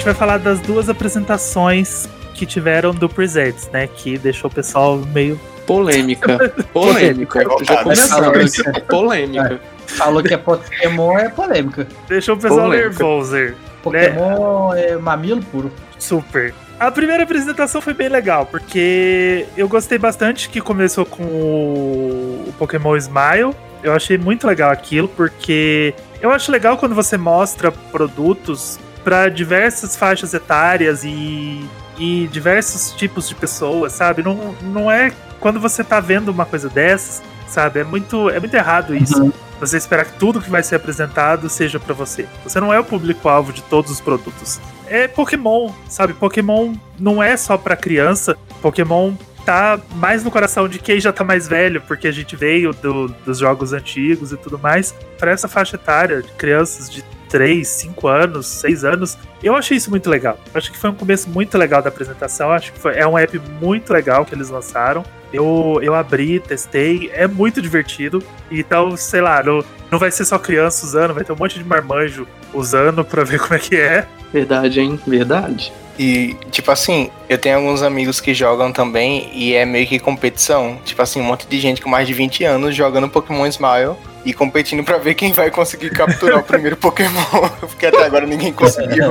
gente vai falar das duas apresentações que tiveram do Presents, né? Que deixou o pessoal meio. Polêmica. Polêmica. Já começou isso. Polêmica. Falou que é Pokémon é polêmica. Deixou o pessoal Polêmica. nervoso. né? Pokémon é mamilo puro. Super. A primeira apresentação foi bem legal, porque eu gostei bastante que começou com o o Pokémon Smile. Eu achei muito legal aquilo, porque eu acho legal quando você mostra produtos para diversas faixas etárias e, e diversos tipos de pessoas, sabe? Não, não é quando você tá vendo uma coisa dessas, sabe? É muito, é muito errado isso. Você esperar que tudo que vai ser apresentado seja pra você. Você não é o público-alvo de todos os produtos. É Pokémon, sabe? Pokémon não é só pra criança. Pokémon tá mais no coração de quem já tá mais velho, porque a gente veio do- dos jogos antigos e tudo mais. Pra essa faixa etária de crianças de 3, 5 anos, 6 anos, eu achei isso muito legal. Eu acho que foi um começo muito legal da apresentação. Acho que foi- é um app muito legal que eles lançaram. Eu, eu abri, testei, é muito divertido. Então, sei lá, não, não vai ser só criança usando, vai ter um monte de marmanjo usando pra ver como é que é. Verdade, hein? Verdade. E, tipo assim, eu tenho alguns amigos que jogam também e é meio que competição. Tipo assim, um monte de gente com mais de 20 anos jogando Pokémon Smile e competindo pra ver quem vai conseguir capturar o primeiro Pokémon. Porque até agora ninguém conseguiu.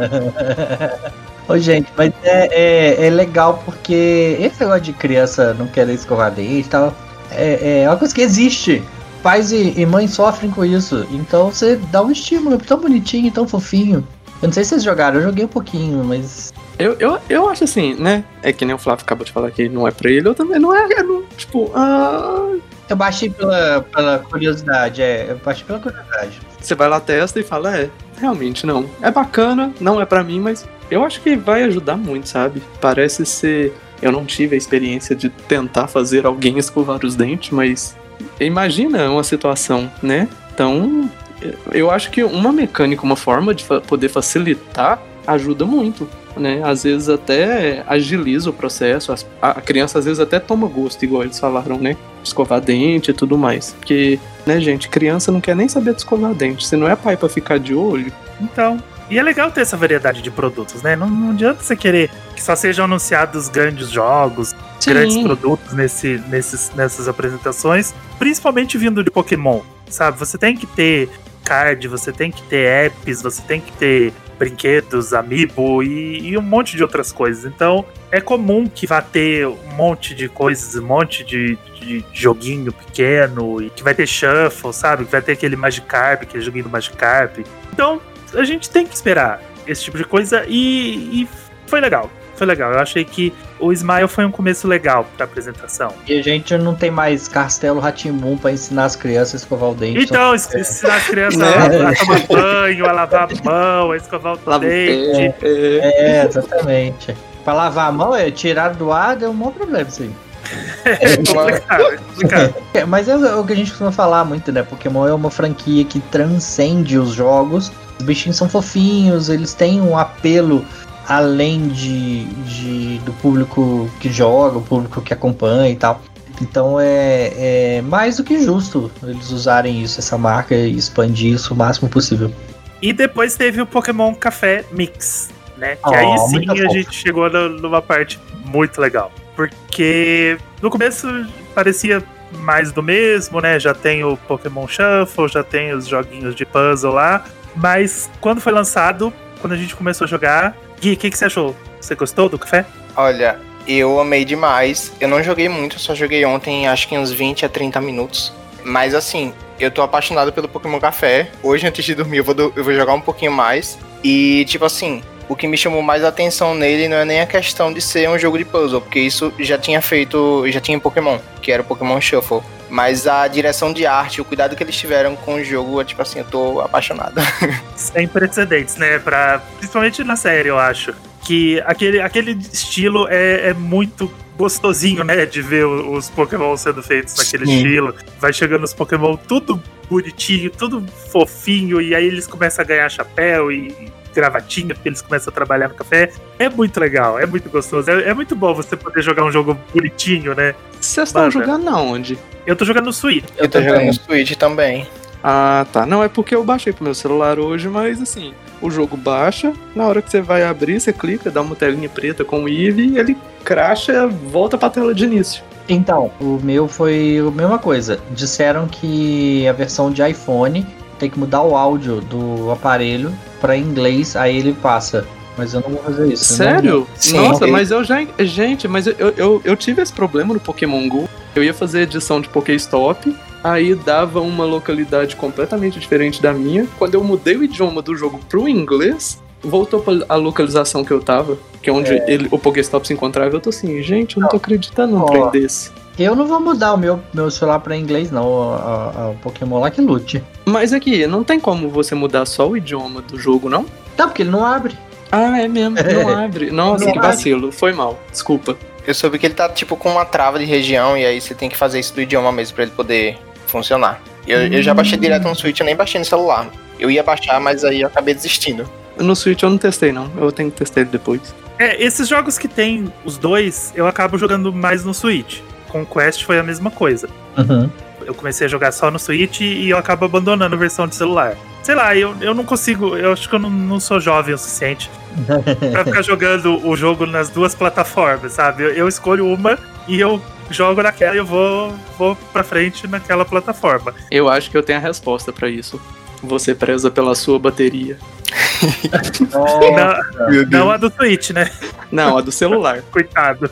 Ô, gente, mas é, é, é legal porque esse negócio de criança não querer escovar dente e tal, é, é uma coisa que existe. Pais e, e mães sofrem com isso. Então você dá um estímulo tão bonitinho, tão fofinho. Eu não sei se vocês jogaram, eu joguei um pouquinho, mas. Eu, eu, eu acho assim, né? É que nem o Flávio acabou de falar que não é pra ele, eu também não é. é não, tipo, ah, Eu baixei pela, pela curiosidade, é. Eu baixei pela curiosidade. você vai lá, testa e fala, é, realmente não. É bacana, não é pra mim, mas eu acho que vai ajudar muito, sabe? Parece ser. Eu não tive a experiência de tentar fazer alguém escovar os dentes, mas imagina uma situação, né? Então, eu acho que uma mecânica, uma forma de poder facilitar ajuda muito, né? Às vezes até agiliza o processo, a criança às vezes até toma gosto, igual eles falaram, né? Escovar dente e tudo mais. Porque, né, gente, criança não quer nem saber de escovar dente. Se não é pai pra ficar de olho, Então. E é legal ter essa variedade de produtos, né? Não, não adianta você querer que só sejam anunciados grandes jogos, grandes produtos nesse, nesses, nessas apresentações, principalmente vindo de Pokémon, sabe? Você tem que ter card, você tem que ter apps, você tem que ter brinquedos, amiibo e, e um monte de outras coisas. Então é comum que vá ter um monte de coisas, um monte de, de joguinho pequeno e que vai ter shuffle, sabe? Que vai ter aquele Magikarp, aquele joguinho do Magikarp. Então a gente tem que esperar esse tipo de coisa e, e foi legal. Foi legal. Eu achei que o Smile foi um começo legal pra apresentação. E a gente não tem mais Castelo Ratimbum pra ensinar as crianças a escovar o dente. Então, ens- ensinar as crianças Né? a, a tomar banho, a lavar a mão, a escovar o lava dente. é, É, exatamente. Pra lavar a mão, é tirar do ar, deu um bom problema isso aí. É complicado, é complicado. É, mas é o que a gente costuma falar muito, né? Pokémon é uma franquia que transcende os jogos. Os bichinhos são fofinhos, eles têm um apelo além de, de- do público que joga, o público que acompanha e tal. Então é, é mais do que justo eles usarem isso, essa marca, e expandir isso o máximo possível. E depois teve o Pokémon Café Mix, né? Que Oh, aí sim a fofo. gente chegou numa parte muito legal. Porque no começo parecia mais do mesmo, né? Já tem o Pokémon Shuffle, já tem os joguinhos de puzzle lá. Mas quando foi lançado, quando a gente começou a jogar, Gui, o que, que você achou? Você gostou do café? Olha, eu amei demais. Eu não joguei muito, só joguei ontem, acho que uns 20 a 30 minutos. Mas assim, eu tô apaixonado pelo Pokémon Café. Hoje, antes de dormir, eu vou, do- eu vou jogar um pouquinho mais. E, tipo assim, o que me chamou mais atenção nele não é nem a questão de ser um jogo de puzzle, porque isso já tinha feito, já tinha em Pokémon, que era o Pokémon Shuffle. Mas a direção de arte, o cuidado que eles tiveram com o jogo, é tipo assim, eu tô apaixonado. Sem precedentes, né? Pra, principalmente na série, eu acho. Que aquele, aquele estilo é, é muito gostosinho, né? De ver os Pokémon sendo feitos naquele Sim. estilo. Vai chegando os Pokémon tudo bonitinho, tudo fofinho, e aí eles começam a ganhar chapéu e gravatinha, porque eles começam a trabalhar no café. É muito legal, é muito gostoso. É, é muito bom você poder jogar um jogo bonitinho, né? Vocês estão jogando aonde? Eu tô jogando no Switch. Eu tô jogando no Switch também. Ah, tá. Não, é porque eu baixei pro meu celular hoje, mas assim, o jogo baixa, na hora que você vai abrir, você clica, dá uma telinha preta com o Eve, ele cracha volta pra tela de início. Então, o meu foi a mesma coisa. Disseram que a versão de iPhone tem que mudar o áudio do aparelho para inglês, aí ele passa. Mas eu não vou fazer isso. Sério? Sim. Nossa, mas eu já. Gente, mas eu, eu, eu tive esse problema no Pokémon GO. Eu ia fazer edição de Pokéstop, aí dava uma localidade completamente diferente da minha. Quando eu mudei o idioma do jogo pro inglês, voltou pra a localização que eu tava, que é onde ele, o Pokéstop se encontrava. Eu tô assim, gente, eu não tô acreditando num trem desse. Eu não vou mudar o meu, meu celular para inglês, não. O, a- a- o Pokémon lá que lute. Mas aqui, não tem como você mudar só o idioma do jogo, não? Tá, porque ele não abre. Ah, é mesmo, não abre. Nossa, Não que abre. vacilo. Foi mal, desculpa. Eu soube que ele tá tipo com uma trava de região e aí você tem que fazer isso do idioma mesmo pra ele poder funcionar. Eu, eu já baixei direto no Switch, eu nem baixei no celular. Eu ia baixar, mas aí eu acabei desistindo. No Switch eu não testei, não. Eu tenho que testar ele depois. É, esses jogos que tem os dois, eu acabo jogando mais no Switch. Com o Quest foi a mesma coisa. Uhum. Eu comecei a jogar só no Switch e eu acabo abandonando a versão de celular. Sei lá, eu, eu não consigo, eu acho que eu não, não sou jovem o suficiente pra ficar jogando o jogo nas duas plataformas, sabe? Eu, eu escolho uma e eu jogo naquela e eu vou, vou pra frente naquela plataforma. Eu acho que eu tenho a resposta pra isso. Você preza pela sua bateria. Não, não a do Switch, né? Não, a do celular. Coitado.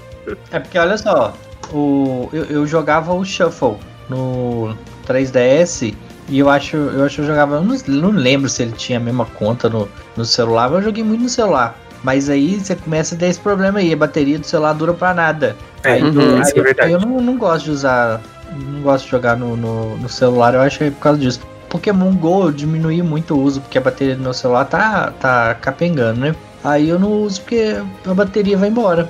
É porque olha só, o, eu, eu jogava o Shuffle no 3DS e eu acho, eu acho que eu jogava. Eu não, não lembro se ele tinha a mesma conta no, no celular, mas eu joguei muito no celular. Mas aí você começa a ter esse problema aí, a bateria do celular dura pra nada. É, aí, uhum, aí- isso é verdade. eu não, não gosto de usar. Não gosto de jogar no, no, no celular, eu acho que é por causa disso. Pokémon GO eu diminuí muito o uso, porque a bateria do meu celular tá, tá capengando, né? Aí eu não uso porque a bateria vai embora.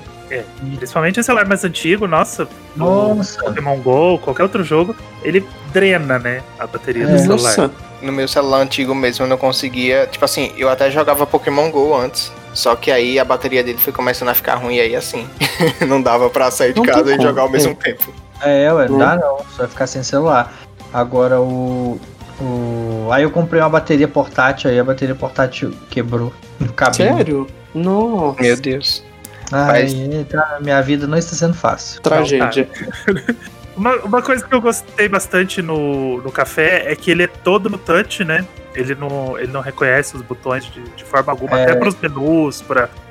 Principalmente o celular mais antigo, nossa, no Nossa. Pokémon GO, qualquer outro jogo, ele drena, né, a bateria É. do celular. Nossa, No meu celular antigo mesmo eu não conseguia. Tipo assim, eu até jogava Pokémon GO antes. Só que aí a bateria dele foi começando a ficar ruim e aí assim. não dava pra sair de Não casa e como. jogar ao mesmo tempo. É, ué, Hum. dá não, você vai ficar sem celular. Agora o. o... Aí eu comprei uma bateria portátil, aí a bateria portátil quebrou no cabelo. sério? Nossa, Meu Deus. Ai, tá, minha vida não está sendo fácil. tragédia. Uma, uma coisa que eu gostei bastante no, no café é que ele é todo no touch, né? Ele não, ele não reconhece os botões de, de forma alguma, É. até para os menus,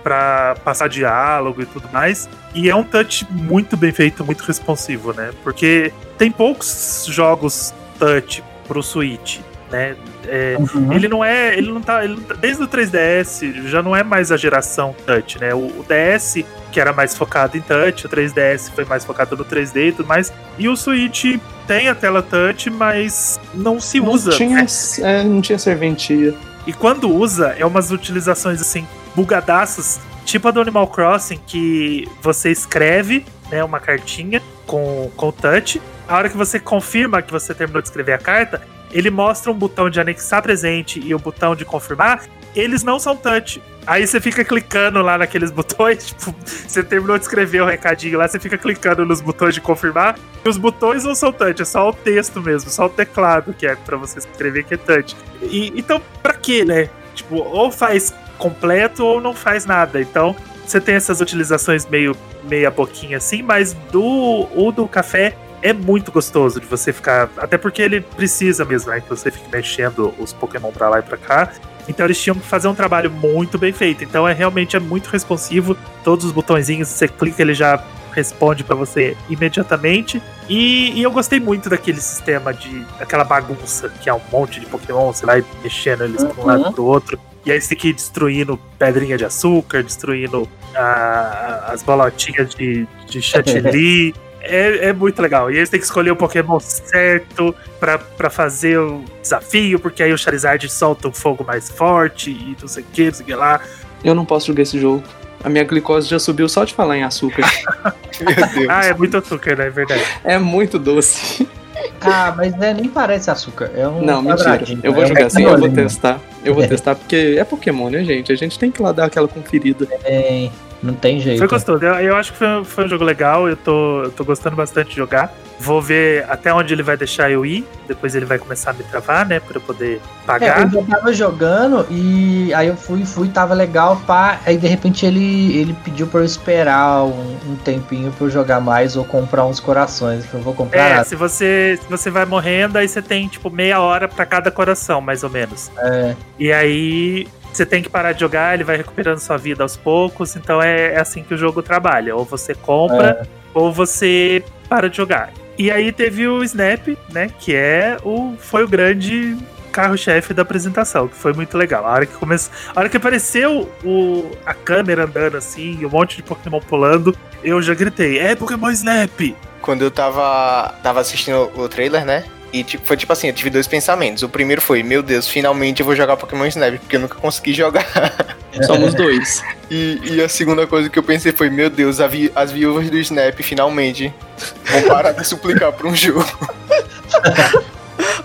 para passar diálogo e tudo mais. E é um touch muito bem feito, muito responsivo, né? Porque tem poucos jogos touch pro Switch, né? É, Uhum. ele não é. Ele não tá. ele tá- desde o 3DS já não é mais a geração touch, né? O, o DS, que era mais focado em touch, o 3DS foi mais focado no 3D e tudo mais. E o Switch tem a tela touch, mas não se Não usa. tinha, né? é, não tinha serventia. E quando usa, é umas utilizações assim, bugadaças, tipo a do Animal Crossing, que você escreve né, uma cartinha com, com o touch. A hora que você confirma que você terminou de escrever a carta, ele mostra um botão de anexar presente e o botão de confirmar. Eles não são touch. Aí você fica clicando lá naqueles botões, tipo, você terminou de escrever o recadinho lá, você fica clicando nos botões de confirmar. E os botões não são touch, é só o texto mesmo, só o teclado que é pra você escrever que é touch. E, então, pra quê, né? Tipo, ou faz completo ou não faz nada. Então, você tem essas utilizações meio meia boquinha assim, mas do o do café é muito gostoso de você ficar, até porque ele precisa mesmo, né, que você fique mexendo os Pokémon pra lá e pra cá. Então eles tinham que fazer um trabalho muito bem feito. Então é realmente é muito responsivo. Todos os botõezinhos você clica, ele já responde pra você imediatamente. E, e eu gostei muito daquele sistema de aquela bagunça que é um monte de Pokémon, você vai mexendo eles pra um Uhum. lado pro outro. E aí você tem que ir destruindo pedrinha de açúcar, destruindo ah, as bolotinhas de, de chantilly. É, é muito legal. E aí você tem que escolher o Pokémon certo pra, pra fazer o desafio, porque aí o Charizard solta um fogo mais forte e não sei o que, não sei o que lá. Eu não posso jogar esse jogo. A minha glicose já subiu só de falar em açúcar. Meu Deus. Ah, é muito açúcar, né? É verdade. é muito doce. Ah, mas né, nem parece açúcar. É um Não, mentira. Eu vou é um jogar assim, eu vou testar. Eu vou testar porque é Pokémon, né, gente? A gente tem que lá dar aquela conferida. Tem, não tem jeito. Foi gostoso. Eu, eu acho que foi, foi um jogo legal. Eu tô, eu tô gostando bastante de jogar. Vou ver até onde ele vai deixar eu ir. Depois ele vai começar a me travar, né? Pra eu poder pagar. É, eu já tava jogando e aí eu fui, fui, tava legal, pá. Aí de repente ele, ele pediu pra eu esperar um, um tempinho pra eu jogar mais ou comprar uns corações. Que eu vou comprar. É, nada. se você, se você vai morrendo, aí você tem tipo meia hora pra cada coração, mais ou menos. É, E aí você tem que parar de jogar, ele vai recuperando sua vida aos poucos. Então é, é assim que o jogo trabalha. Ou você compra, ou você para de jogar. E aí teve o Snap, né? Que é o. foi o grande carro-chefe da apresentação, que foi muito legal. A hora que começou. A hora que apareceu o, a câmera andando assim, e um monte de Pokémon pulando, eu já gritei, é Pokémon Snap! Quando eu tava, tava assistindo o trailer, né? E tipo, foi tipo assim, eu tive dois pensamentos. O primeiro foi, meu Deus, finalmente eu vou jogar Pokémon Snap, porque eu nunca consegui jogar. Somos dois. E, e a segunda coisa que eu pensei foi, meu Deus, vi- as viúvas do Snap finalmente vão parar de suplicar por um jogo.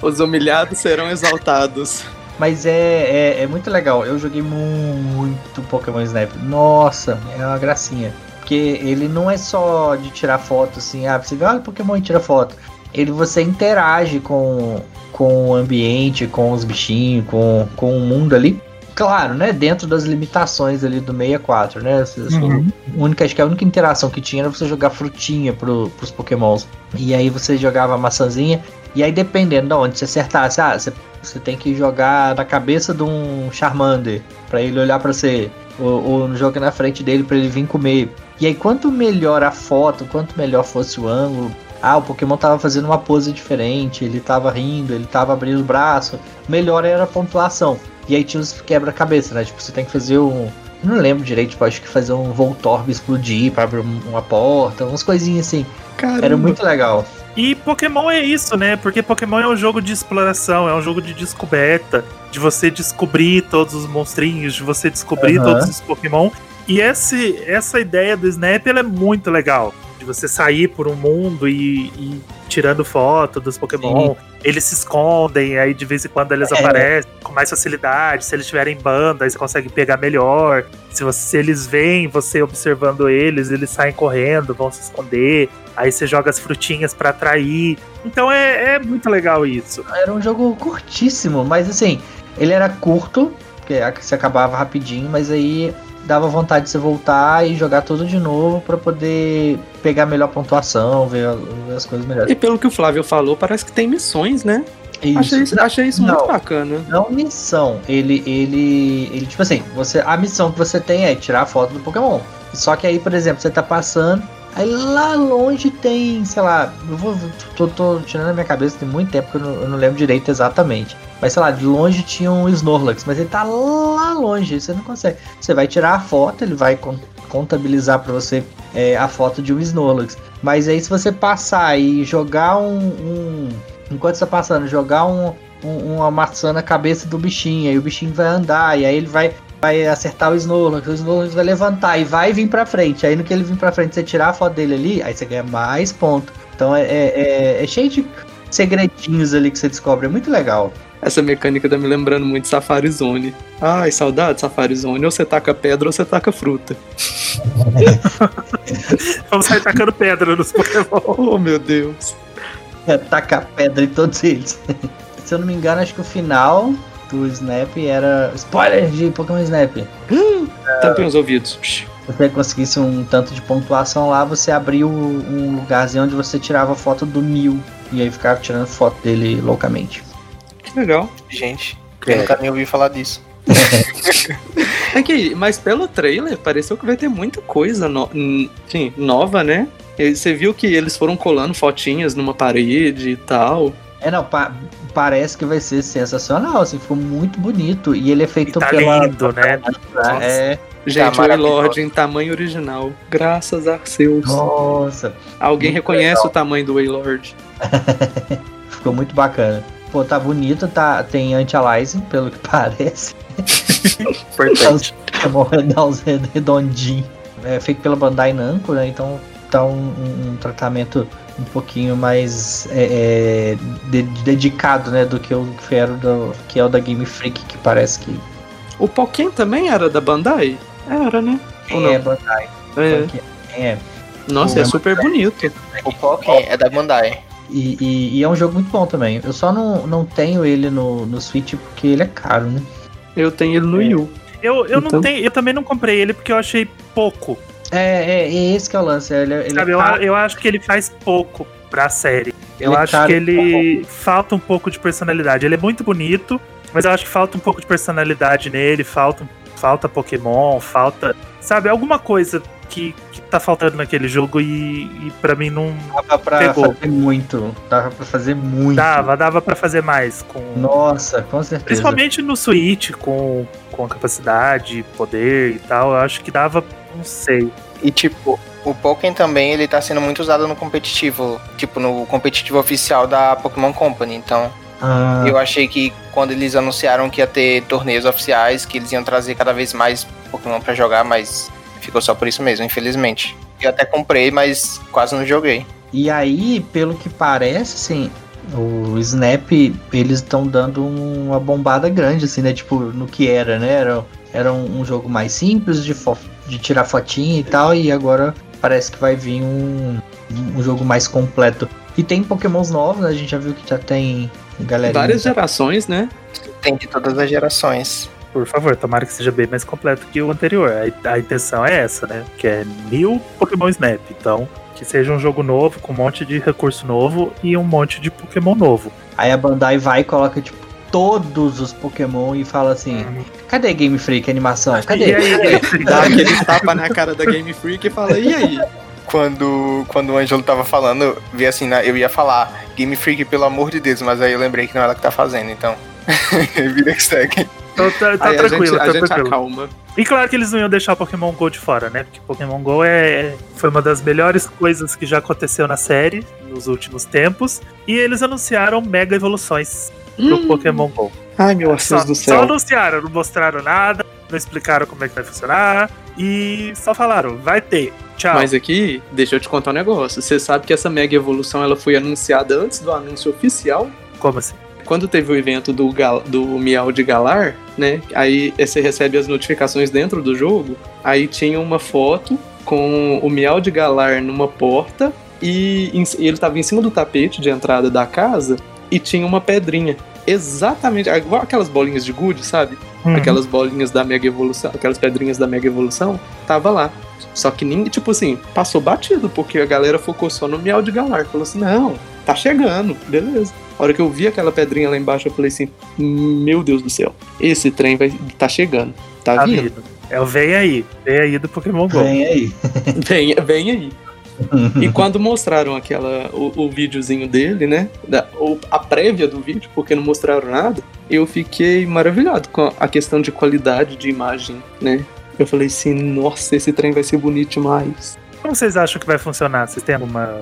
Os humilhados serão exaltados. Mas é, é, é muito legal. Eu joguei muito Pokémon Snap. Nossa, é uma gracinha. Porque ele não é só de tirar foto assim, ah, você vê, olha o Pokémon e tira foto. Ele você interage com, com o ambiente, com os bichinhos, com, com o mundo ali. Claro, né? Dentro das limitações ali do 64, né? Uhum. única, acho que a única interação que tinha era você jogar frutinha pro, pros pokémons. E aí você jogava a maçãzinha. E aí dependendo de onde você acertasse, ah, você, você tem que jogar na cabeça de um Charmander. Pra ele olhar pra você. Ou, ou joga na frente dele pra ele vir comer. E aí quanto melhor a foto, quanto melhor fosse o ângulo. Ah, o Pokémon tava fazendo uma pose diferente, ele tava rindo, ele tava abrindo o braço. Melhor era a pontuação. E aí tinha os quebra-cabeça, né? Tipo, você tem que fazer um, não lembro direito, tipo, acho que fazer um Voltorb explodir pra abrir um- uma porta, umas coisinhas assim. Caramba. Era muito legal. E Pokémon é isso, né? Porque Pokémon é um jogo de exploração, é um jogo de descoberta, de você descobrir todos os monstrinhos, de você descobrir Aham. todos os Pokémon. E esse, essa ideia do Snap ela é muito legal. De você sair por um mundo e, e tirando foto dos Pokémon. Eles se escondem, aí de vez em quando eles É. aparecem com mais facilidade. Se eles estiverem em banda, aí você consegue pegar melhor. Se, você- se eles veem você observando eles, eles saem correndo, vão se esconder. Aí você joga as frutinhas pra atrair. Então é, é muito legal isso. Era um jogo curtíssimo, mas assim, ele era curto, porque você acabava rapidinho, mas aí dava vontade de você voltar e jogar tudo de novo pra poder pegar melhor pontuação, ver, ver as coisas melhores. E pelo que o Flávio falou, parece que tem missões, né? Achei isso, achei isso Não. muito bacana. Não missão. Ele, ele, ele, tipo assim, você, a missão que você tem é tirar a foto do Pokémon. Só que aí, por exemplo, você tá passando, aí lá longe tem, sei lá, eu vou, tô, tô tirando a minha cabeça, tem muito tempo que eu não, eu não lembro direito exatamente. Mas sei lá, de longe tinha um Snorlax, mas ele tá lá longe, você não consegue. Você vai tirar a foto, ele vai con- contabilizar pra você é, a foto de um Snorlax. Mas aí se você passar e jogar um. um- enquanto você tá passando, jogar um, um- uma maçã na cabeça do bichinho, aí o bichinho vai andar, e aí ele vai, vai acertar o Snorlax, o Snorlax vai levantar e vai vir pra frente. Aí no que ele vir pra frente, você tirar a foto dele ali, aí você ganha mais ponto. Então é, é, é- é cheio de segredinhos ali que você descobre, é muito legal. Essa mecânica tá me lembrando muito de Safari Zone. Ai, saudade de Safari Zone. Ou você taca pedra ou você taca fruta. Vamos sair tacando pedra nos Pokémon. Oh, meu Deus. É, tacar pedra em todos eles. Se eu não me engano, acho que o final do Snap era. Spoiler de Pokémon Snap. Tampem os ouvidos. Se você conseguisse um tanto de pontuação lá, você abriu um lugarzinho onde você tirava foto do Mil. E aí ficava tirando foto dele loucamente. Que legal. Gente, eu nunca nem ouvi falar disso. É que, mas pelo trailer, pareceu que vai ter muita coisa no, sim, nova, né? E Você viu que eles foram colando fotinhas numa parede e tal. É, não, pa- parece que vai ser sensacional, assim, ficou muito bonito. E ele é feito Tá pela. lindo, né? É, Gente, o maravilhoso. Waylord em tamanho original. Graças a Arceus. nossa, Alguém reconhece o tamanho do Waylord. ficou muito bacana. Pô, tá bonito, tá, tem anti-aliasing, pelo que parece. Importante. Pokémon redondinho. É feito pela Bandai Namco, né? Então tá um, um- tratamento um pouquinho mais é, é, de- dedicado, né? Do que o que era do, que é o da Game Freak, que parece que O Pokémon também era da Bandai? Era, né? Ou é não? Bandai. É. É. Nossa, é super bonito. O Pokémon é da Bandai. E, e- e é um jogo muito bom também. Eu só não, não tenho ele no, no Switch porque ele é caro, né? Eu tenho ele no É. Wii U. Eu, eu, Então- não tenho, eu também não comprei ele porque eu achei pouco. É, é, é esse que é o lance. Ele, ele Sabe, é eu, eu acho que ele faz pouco pra série. Eu Ele é acho que ele falta um pouco de personalidade. Ele é muito bonito, mas eu acho que falta um pouco de personalidade nele, falta, falta Pokémon, falta. Sabe, alguma coisa que, que tá faltando naquele jogo e, e para mim não Dava pra Pegou. fazer muito. Dava pra fazer muito. dava, dava para fazer mais com. Nossa, com certeza. Principalmente no Switch, com, com a capacidade, poder e tal, eu acho que dava, não sei. E tipo, o Pokémon também ele tá sendo muito usado no competitivo, tipo no competitivo oficial da Pokémon Company. Então, Ah, eu achei que quando eles anunciaram que ia ter torneios oficiais, que eles iam trazer cada vez mais Pokémon pra jogar, mas ficou só por isso mesmo, infelizmente. Eu até comprei, mas quase não joguei. E aí, pelo que parece, assim, o Snap, eles estão dando uma bombada grande, assim, né? Tipo, no que era, né? Era, era um, jogo mais simples de, fo- de tirar fotinha e tal, e agora parece que vai vir um, um jogo mais completo. E tem pokémons novos, né? A gente já viu que já tem galera. Várias gerações, né? Tem de todas as gerações. Por favor, tomara que seja bem mais completo que o anterior. A, a intenção é essa, né? Que é mil Pokémon Snap. Então, que seja um jogo novo, com um monte de recurso novo e um monte de Pokémon novo. Aí a Bandai vai e coloca, tipo, todos os Pokémon e fala assim: cadê Game Freak animação? Cadê? E aí, Dá aquele tapa na cara da Game Freak e fala, e aí? Quando, quando o Ângelo tava falando, eu vi assim, eu ia falar Game Freak, pelo amor de Deus, mas aí eu lembrei que não é ela que tá fazendo, então. Vida que segue. Então tá, tá aí tranquilo, a tá gente, a gente tranquilo. acalma. E claro que eles não iam deixar o Pokémon GO de fora, né? Porque Pokémon GO é, foi uma das melhores coisas que já aconteceu na série nos últimos tempos. E eles anunciaram mega evoluções pro Hum. Pokémon GO. Ai, meu Só, Deus do só céu. anunciaram, não mostraram nada, não explicaram como é que vai funcionar. E só falaram, vai ter. Tchau. Mas aqui, deixa eu te contar um negócio. Você sabe que essa mega evolução ela foi anunciada antes do anúncio oficial? Como assim? Quando teve o evento do, Gal, do Miau de Galar, né? Aí você recebe as notificações dentro do jogo. Aí tinha uma foto com o Miau de Galar numa porta e, ele tava em cima do tapete de entrada da casa e tinha uma pedrinha. Exatamente, igual aquelas bolinhas de gude, sabe? Uhum. aquelas bolinhas da Mega Evolução, aquelas pedrinhas da Mega Evolução, tava lá. Só que ninguém, tipo assim, passou batido, porque a galera focou só no Miau de Galar. Falou assim, não, tá chegando, beleza. A hora que eu vi aquela pedrinha lá embaixo, eu falei assim, meu Deus do céu, esse trem vai tá chegando, tá, Tá vindo, vindo. É o vem aí. Vem aí do Pokémon GO. Vem aí. vem, vem aí. E quando mostraram aquela, o, o videozinho dele, né? da- o- a prévia do vídeo, porque não mostraram nada, eu fiquei maravilhado com a questão de qualidade de imagem, né? Eu falei assim, nossa, esse trem vai ser bonito demais. Como vocês acham que vai funcionar? Vocês têm alguma,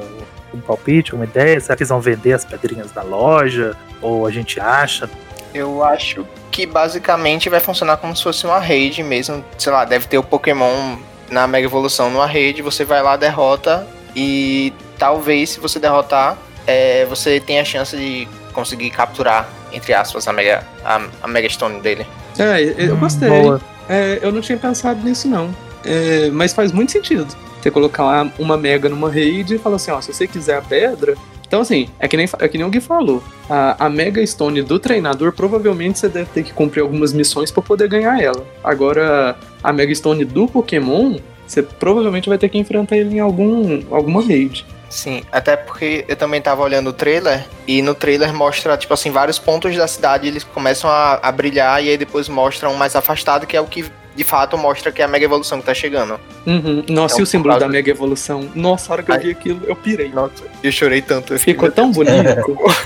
um palpite, uma ideia? Será que eles vão vender as pedrinhas da loja? Ou a gente acha? Eu acho que basicamente vai funcionar como se fosse uma raid mesmo. Sei lá, deve ter o Pokémon na Mega Evolução numa raid, você vai lá, derrota e talvez se você derrotar, é, você tenha a chance de conseguir capturar, entre aspas, a Mega, a, a Mega Stone dele. É, eu Hum, gostei. Boa. É, eu não tinha pensado nisso, não. É, mas faz muito sentido. Você colocar uma mega numa raid e falar assim, ó, se você quiser a pedra. Então, assim, é que nem, é que nem o Gui falou. A, a Mega Stone do treinador, provavelmente você deve ter que cumprir algumas missões pra poder ganhar ela. Agora, a Mega Stone do Pokémon, você provavelmente vai ter que enfrentar ele em algum, alguma raid. Sim, até porque eu também tava olhando o trailer e no trailer mostra, tipo assim, vários pontos da cidade eles começam a, a brilhar e aí depois mostram um mais afastado, que é o que de fato mostra que é a Mega Evolução que tá chegando. Uhum. Nossa, Então, e o símbolo causa- da Mega Evolução? Nossa, a hora que eu Ai. vi aquilo, eu pirei. Nossa, eu chorei tanto. Eu Ficou tão bonito.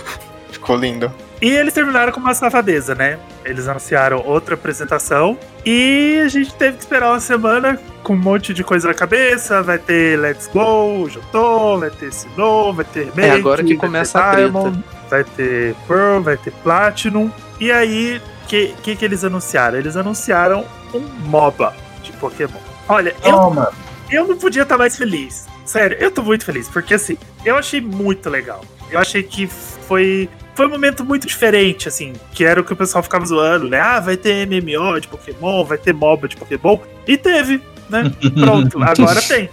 Ficou lindo. E eles terminaram com uma safadeza, né? Eles anunciaram outra apresentação e a gente teve que esperar uma semana com um monte de coisa na cabeça. Vai ter Let's Go, Jotô, vai ter Sinnoh, vai ter Make, É agora que vai começa ter a treta. Diamond, vai ter Pearl, vai ter Platinum. E aí, o que, que, que eles anunciaram? Eles anunciaram um MOBA de Pokémon. Olha, eu Toma. eu não podia estar mais feliz. Sério, eu tô muito feliz, porque assim, eu achei muito legal. Eu achei que foi. Foi um momento muito diferente, assim, que era o que o pessoal ficava zoando, né? Ah, vai ter MMO de Pokémon, vai ter MOBA de Pokémon. E teve. né? Pronto, agora tem.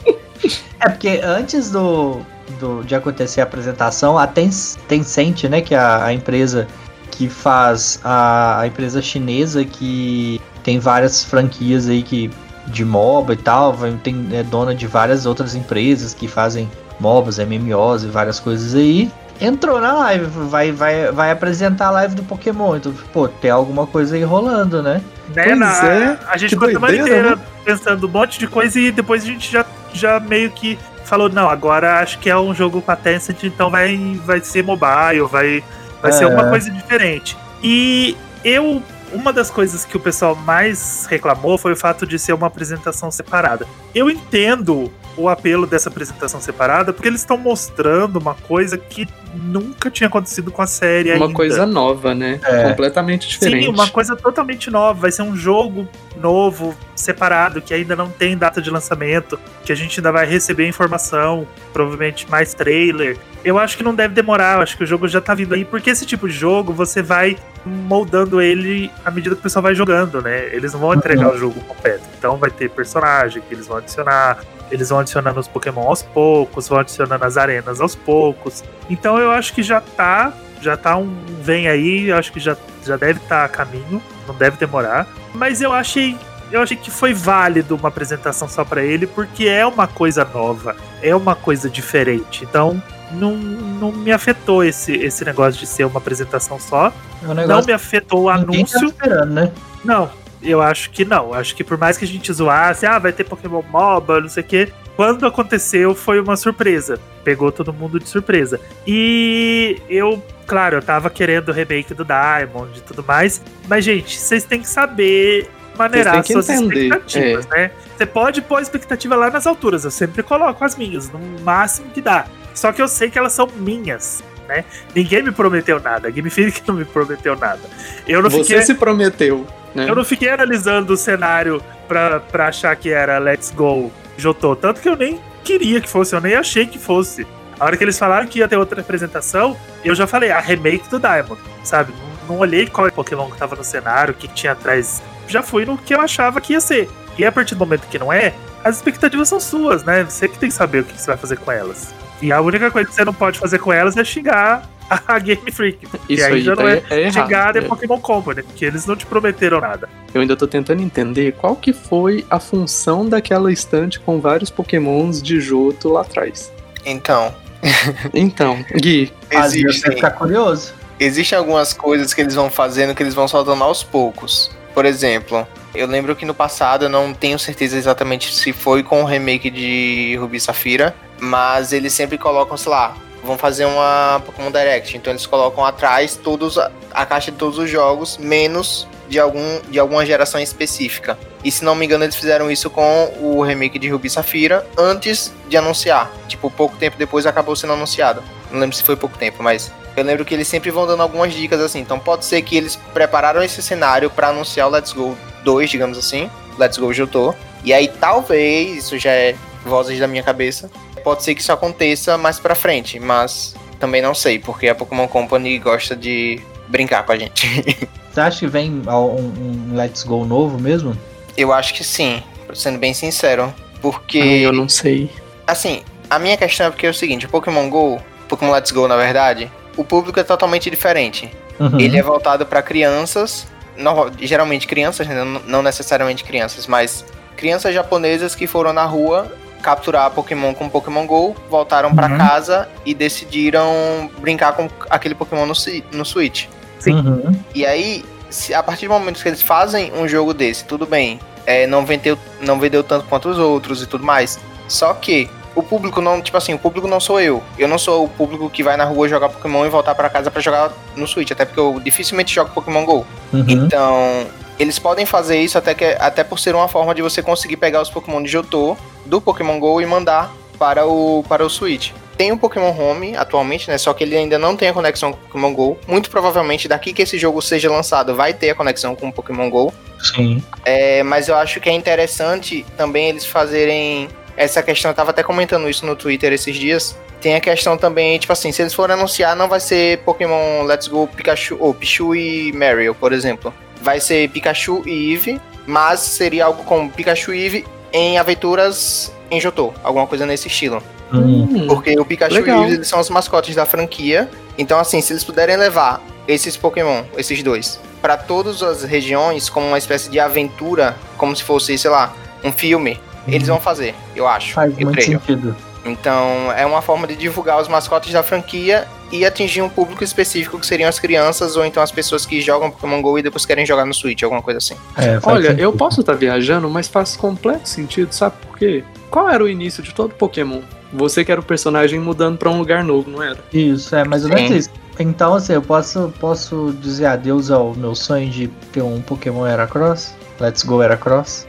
É porque antes do, do, de acontecer a apresentação, a Tencent, né, que é a, a empresa que faz a, a, empresa chinesa que tem várias franquias aí que de MOBA e tal, tem é dona de várias outras empresas que fazem MOBAs, MMOs e várias coisas aí. Entrou na live, vai, vai, vai apresentar a live do Pokémon. Então, pô, tem alguma coisa aí rolando, né? Né, na, é, a gente ficou a semana inteira né? pensando um monte de coisa e depois a gente já, já meio que falou, não, agora acho que é um jogo com a Tencent, então vai, vai ser mobile, vai, vai é. ser uma coisa diferente. E eu uma das coisas que o pessoal mais reclamou foi o fato de ser uma apresentação separada. Eu entendo o apelo dessa apresentação separada, porque eles estão mostrando uma coisa que nunca tinha acontecido com a série uma ainda. coisa nova, né? É. Completamente diferente. Sim, uma coisa totalmente nova. Vai ser um jogo novo, separado, que ainda não tem data de lançamento, que a gente ainda vai receber informação, provavelmente mais trailer. Eu acho que não deve demorar, eu acho que o jogo já tá vindo aí, porque esse tipo de jogo você vai moldando ele à medida que o pessoal vai jogando, né? Eles não vão entregar uhum. o jogo completo. Então vai ter personagem que eles vão adicionar, eles vão adicionando os Pokémon aos poucos, vão adicionando as arenas aos poucos. Então eu acho que já tá, já tá um vem aí, eu acho que já, já deve estar tá a caminho, não deve demorar. Mas eu achei eu achei que foi válido uma apresentação só para ele, porque é uma coisa nova, é uma coisa diferente. Então, não, não me afetou esse, esse negócio de ser uma apresentação só. É um não me afetou o anúncio. Tá né? Não, eu acho que não. Acho que por mais que a gente zoasse, ah, vai ter Pokémon MOBA, não sei o quê. Quando aconteceu, foi uma surpresa. Pegou todo mundo de surpresa. E eu, claro, eu tava querendo o remake do Diamond e tudo mais. Mas, gente, vocês têm que saber maneirar suas entender. expectativas, é. né? Você pode pôr a expectativa lá nas alturas. Eu sempre coloco as minhas, no máximo que dá. Só que eu sei que elas são minhas. Né? Ninguém me prometeu nada. A Game Freak não me prometeu nada. Eu não Você fiquei... se prometeu. Né? Eu não fiquei analisando o cenário pra, pra achar que era Let's Go Jotô. Tanto que eu nem queria que fosse, eu nem achei que fosse. A hora que eles falaram que ia ter outra apresentação, eu já falei, a remake do Diamond, sabe? Não, não olhei qual Pokémon que tava no cenário, o que tinha atrás. Já fui no que eu achava que ia ser. E a partir do momento que não é, as expectativas são suas, né? Você que tem que saber o que você vai fazer com elas. E a única coisa que você não pode fazer com elas é xingar a Game Freak. Isso aí, aí já não é, é, é xingar a Pokémon Company, porque eles não te prometeram nada. Eu ainda tô tentando entender qual que foi a função daquela estante com vários Pokémons de Joto lá atrás. Então. então, Gui. Existe ficar curioso. Existem algumas coisas que eles vão fazendo que eles vão soltando aos poucos. Por exemplo, eu lembro que no passado, eu não tenho certeza exatamente se foi com o remake de Ruby Safira, mas eles sempre colocam, sei lá, vão fazer uma Pokémon Direct. Então eles colocam atrás todos a caixa de todos os jogos, menos de, algum, de alguma geração específica. E se não me engano, eles fizeram isso com o remake de Ruby Safira antes de anunciar. Tipo, pouco tempo depois acabou sendo anunciado. Não lembro se foi pouco tempo, mas eu lembro que eles sempre vão dando algumas dicas assim. Então pode ser que eles prepararam esse cenário para anunciar o Let's Go 2, digamos assim. Let's Go Jotô. E aí talvez, isso já é vozes da minha cabeça, pode ser que isso aconteça mais pra frente, mas também não sei, porque a Pokémon Company gosta de brincar com a gente. Você acha que vem um, um Let's Go novo mesmo? Eu acho que sim, sendo bem sincero. Porque. eu não sei. Assim, a minha questão é porque é o seguinte: o Pokémon Go, Pokémon Let's Go, na verdade, o público é totalmente diferente. Uhum. Ele é voltado para crianças, no, geralmente crianças, né? não necessariamente crianças, mas crianças japonesas que foram na rua capturar Pokémon com Pokémon GO, voltaram para uhum. casa e decidiram brincar com aquele Pokémon no, no Switch. Sim. Uhum. E aí, se, a partir do momento que eles fazem um jogo desse, tudo bem, é, não, vendeu, não vendeu tanto quanto os outros e tudo mais. Só que o público não, tipo assim, o público não sou eu. Eu não sou o público que vai na rua jogar Pokémon e voltar para casa para jogar no Switch, até porque eu dificilmente jogo Pokémon GO. Uhum. Então, eles podem fazer isso até, que, até por ser uma forma de você conseguir pegar os Pokémon de Johto do Pokémon GO e mandar para o, para o Switch. Tem o Pokémon Home atualmente, né? Só que ele ainda não tem a conexão com o Pokémon GO. Muito provavelmente, daqui que esse jogo seja lançado, vai ter a conexão com o Pokémon GO. Sim. É, mas eu acho que é interessante também eles fazerem essa questão. Eu tava até comentando isso no Twitter esses dias. Tem a questão também, tipo assim, se eles forem anunciar, não vai ser Pokémon Let's Go Pikachu, ou Pichu e Mario, por exemplo vai ser Pikachu e Eevee, mas seria algo como Pikachu e Eevee em aventuras em Jotô, alguma coisa nesse estilo. Hum, Porque o Pikachu Legal. e o Eevee eles são os mascotes da franquia. Então, assim, se eles puderem levar esses Pokémon, esses dois, pra todas as regiões como uma espécie de aventura, como se fosse, sei lá, um filme, eles vão fazer, eu acho. Faz eu muito creio. sentido. Então, é uma forma de divulgar os mascotes da franquia e atingir um público específico que seriam as crianças ou então as pessoas que jogam Pokémon GO e depois querem jogar no Switch, alguma coisa assim. É, Olha, sentido. eu posso estar viajando, mas faz completo sentido, sabe por quê? Qual era o início de todo Pokémon? Você que era o personagem mudando pra um lugar novo, não era? Isso, é mais ou menos isso. Então, assim, eu posso, posso dizer adeus ao meu sonho de ter um Pokémon Heracross? Let's go Heracross?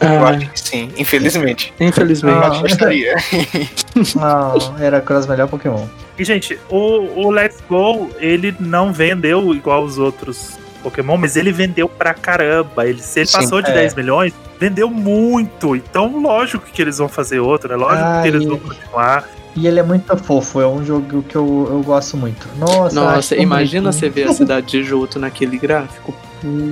Eu acho que sim, infelizmente. Infelizmente. Ah. Eu gostaria. Não, Heracross melhor Pokémon. E, gente, o, o Let's Go, ele não vendeu igual os outros Pokémon, mas ele vendeu pra caramba. Ele, se ele Sim, passou de é. 10 milhões, vendeu muito. Então, lógico que eles vão fazer outro, é lógico Ai. que eles vão continuar. E ele é muito fofo, é um jogo que eu, eu gosto muito. Nossa, Nossa, imagina você ver a cidade de Johto naquele gráfico.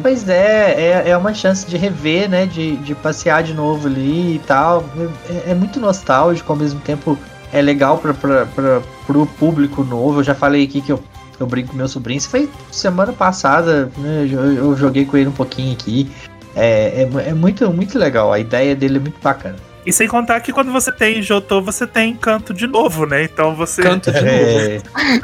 Pois é, é, é uma chance de rever, né? De, de passear de novo ali e tal. É, é muito nostálgico, ao mesmo tempo é legal pra, pra, pra, pro público novo. Eu já falei aqui que eu, eu brinco com meu sobrinho. Isso foi semana passada, né? Eu, eu joguei com ele um pouquinho aqui. É, é, é muito, muito legal. A ideia dele é muito bacana. E sem contar que quando você tem Jotô, você tem canto de novo, né? Então você. Canto de novo. É,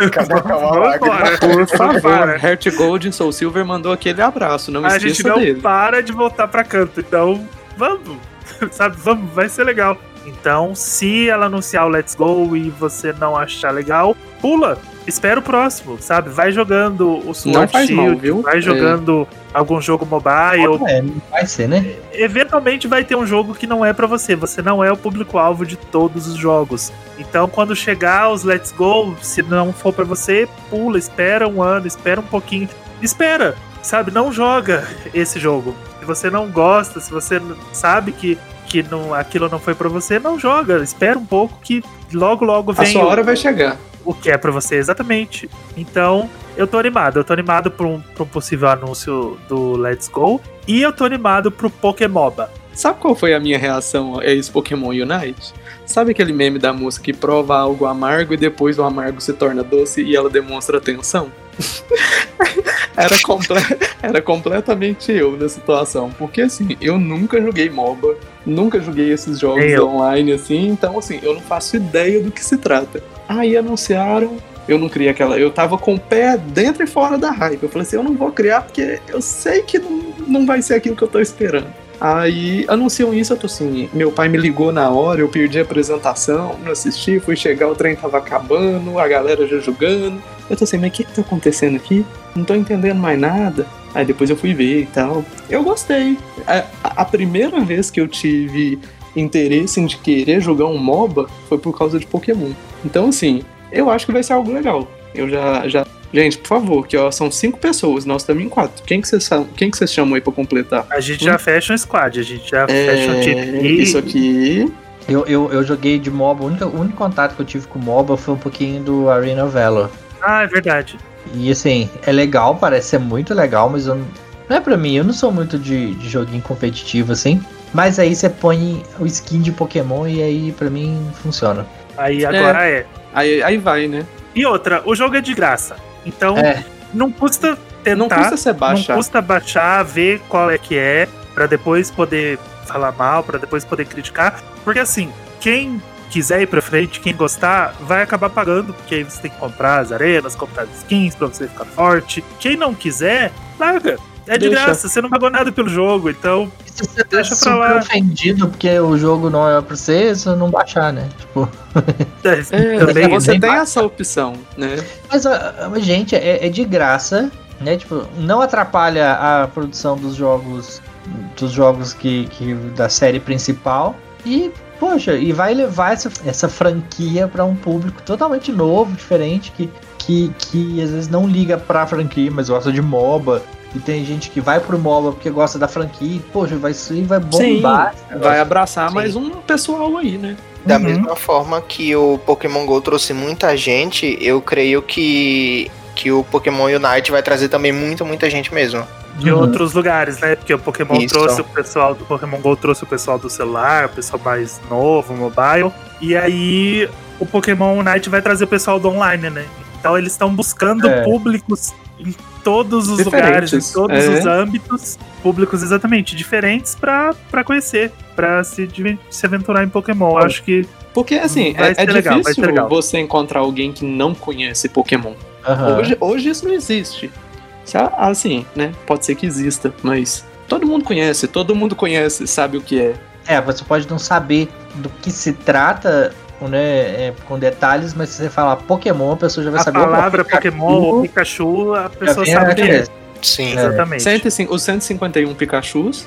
Acabou com a lágrima. Por favor, Para. Heart Gold e Soul Silver mandou aquele abraço, não A gente não dele. para de voltar pra canto. Então, vamos. Sabe, vamos, vai ser legal. Então, se ela anunciar o Let's Go e você não achar legal, pula. Espera o próximo, sabe? Vai jogando o Sword Shield, mal, viu? vai É. jogando algum jogo mobile. é, não vai ser, né? Eventualmente vai ter um jogo que não é pra você. Você não é o público-alvo de todos os jogos. Então, quando chegar os Let's Go, se não for pra você, pula, espera um ano, espera um pouquinho. Espera, sabe? Não joga esse jogo. Se você não gosta, se você sabe que, que não, aquilo não foi pra você, não joga. Espera um pouco que logo, logo A vem sua o- hora vai chegar. O que é pra você exatamente. Então, eu tô animado. Eu tô animado por um, um possível anúncio do Let's Go. E eu tô animado pro Pokémoba. Sabe qual foi a minha reação a esse Pokémon Unite? Sabe aquele meme da moça que prova algo amargo e depois o amargo se torna doce e ela demonstra atenção? era, comple- era completamente eu na situação. Porque assim, eu nunca joguei MOBA, nunca joguei esses jogos eu. online assim, então assim, eu não faço ideia do que se trata. Aí anunciaram, eu não criei aquela. Eu tava com o pé dentro e fora da hype. Eu falei assim, eu não vou criar porque eu sei que não, não vai ser aquilo que eu tô esperando. Aí anunciam isso, eu tô assim, meu pai me ligou na hora, eu perdi a apresentação, não assisti, fui chegar, o trem tava acabando, a galera já jogando. Eu tô assim, mas o que que tá acontecendo aqui? Não tô entendendo mais nada. Aí depois eu fui ver e tal. Eu gostei. A, a primeira vez que eu tive interesse em de querer jogar um MOBA foi por causa de Pokémon. Então, assim, eu acho que vai ser algo legal. Eu já. já... Gente, por favor, que ó, são cinco pessoas, nós estamos em quatro. Quem que vocês quem que vocês chamam aí pra completar? A gente já fecha um squad, a gente já fecha um É, time. isso aqui. Eu, eu, eu joguei de MOBA, o único, o único contato que eu tive com MOBA foi um pouquinho do Arena Valor. Ah, é verdade. E assim, é legal, parece ser muito legal, mas eu não, não é pra mim, eu não sou muito de, de joguinho competitivo assim. Mas aí você põe o skin de Pokémon e aí pra mim funciona. Aí agora é. Aí, aí vai, né? E outra, o jogo é de graça. Então, É. não custa tentar. Não custa você baixar. Não custa baixar, ver qual é que é, pra depois poder falar mal, pra depois poder criticar. Porque assim, quem quiser ir pra frente, quem gostar, vai acabar pagando, porque aí você tem que comprar as arenas, comprar as skins pra você ficar forte. Quem não quiser, larga. É de Deixa. graça, você não pagou nada pelo jogo, então. E se você tá Deixa pra super lá. ofendido porque o jogo não é pra você, você não baixar, né? Tipo, É, também, você nem tem baixa. essa opção, né? Mas, gente, é, é de graça, né? Tipo, não atrapalha a produção dos jogos dos jogos que, que da série principal e poxa, e vai levar essa, essa franquia para um público totalmente novo, diferente que, que que às vezes não liga pra franquia, mas gosta de MOBA. E tem gente que vai pro MOBA porque gosta da franquia. e, Poxa, vai aí vai bombar. esse Vai abraçar Sim. mais um pessoal aí, né? Da Uhum. mesma forma que o Pokémon GO trouxe muita gente, eu creio que, que o Pokémon Unite vai trazer também muita, muita gente mesmo. De Uhum. outros lugares, né? Porque o Pokémon Isso. trouxe o pessoal do Pokémon GO trouxe o pessoal do celular, o pessoal mais novo, mobile. E aí o Pokémon Unite vai trazer o pessoal do online, né? Então eles estão buscando É. públicos em todos os Diferentes, lugares, em todos é. os âmbitos, públicos exatamente diferentes pra pra conhecer, pra se, se aventurar em Pokémon. Acho que Porque, assim, Vai é, é legal, difícil você encontrar alguém que não conhece Pokémon. Aham. Hoje, hoje isso não existe. Assim, né? Pode ser que exista, mas todo mundo conhece, todo mundo conhece, sabe o que é. É, você pode não saber do que se trata, né, é, com detalhes, mas se você falar Pokémon, a pessoa já vai a saber. opa, palavra Pokémon ou Pikachu, a pessoa sabe o que é. Sim. É. Exatamente. 105, os 151 Pikachus.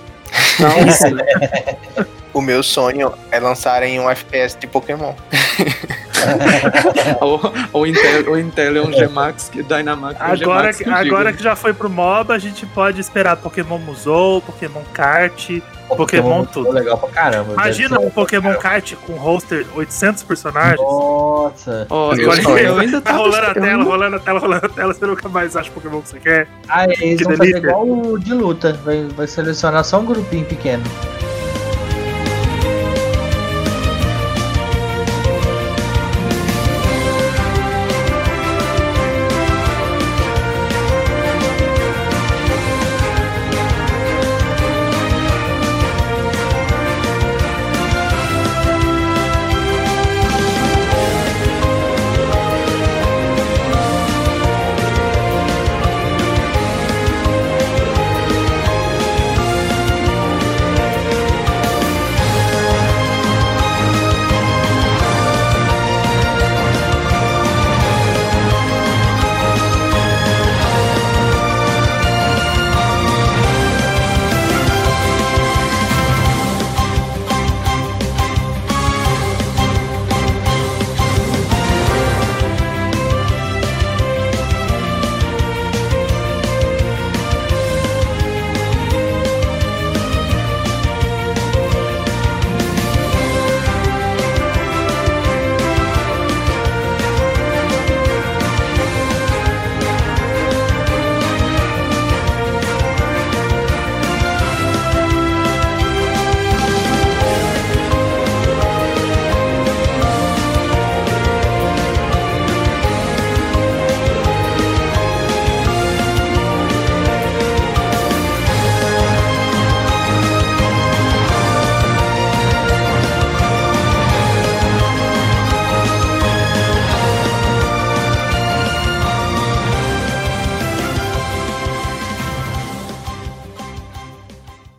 O meu sonho é lançarem um FPS de Pokémon. ou, ou Intel, ou Intel é um G-Max, que Dynamax é um Agora, G-Max que- agora que já foi pro MOBA, a gente pode esperar Pokémon Musou, Pokémon Kart. Pokémon muito tudo. legal pra caramba. Imagina um Pokémon Kart com roster 800 personagens. Nossa. Ó, Meu eu, eu ainda Tá rolando a tela, rolando a tela, rolando a tela, você nunca mais acha o Pokémon que você quer. Ah, eles Que vão fazer igual o de luta. Vai, vai selecionar só um grupinho pequeno.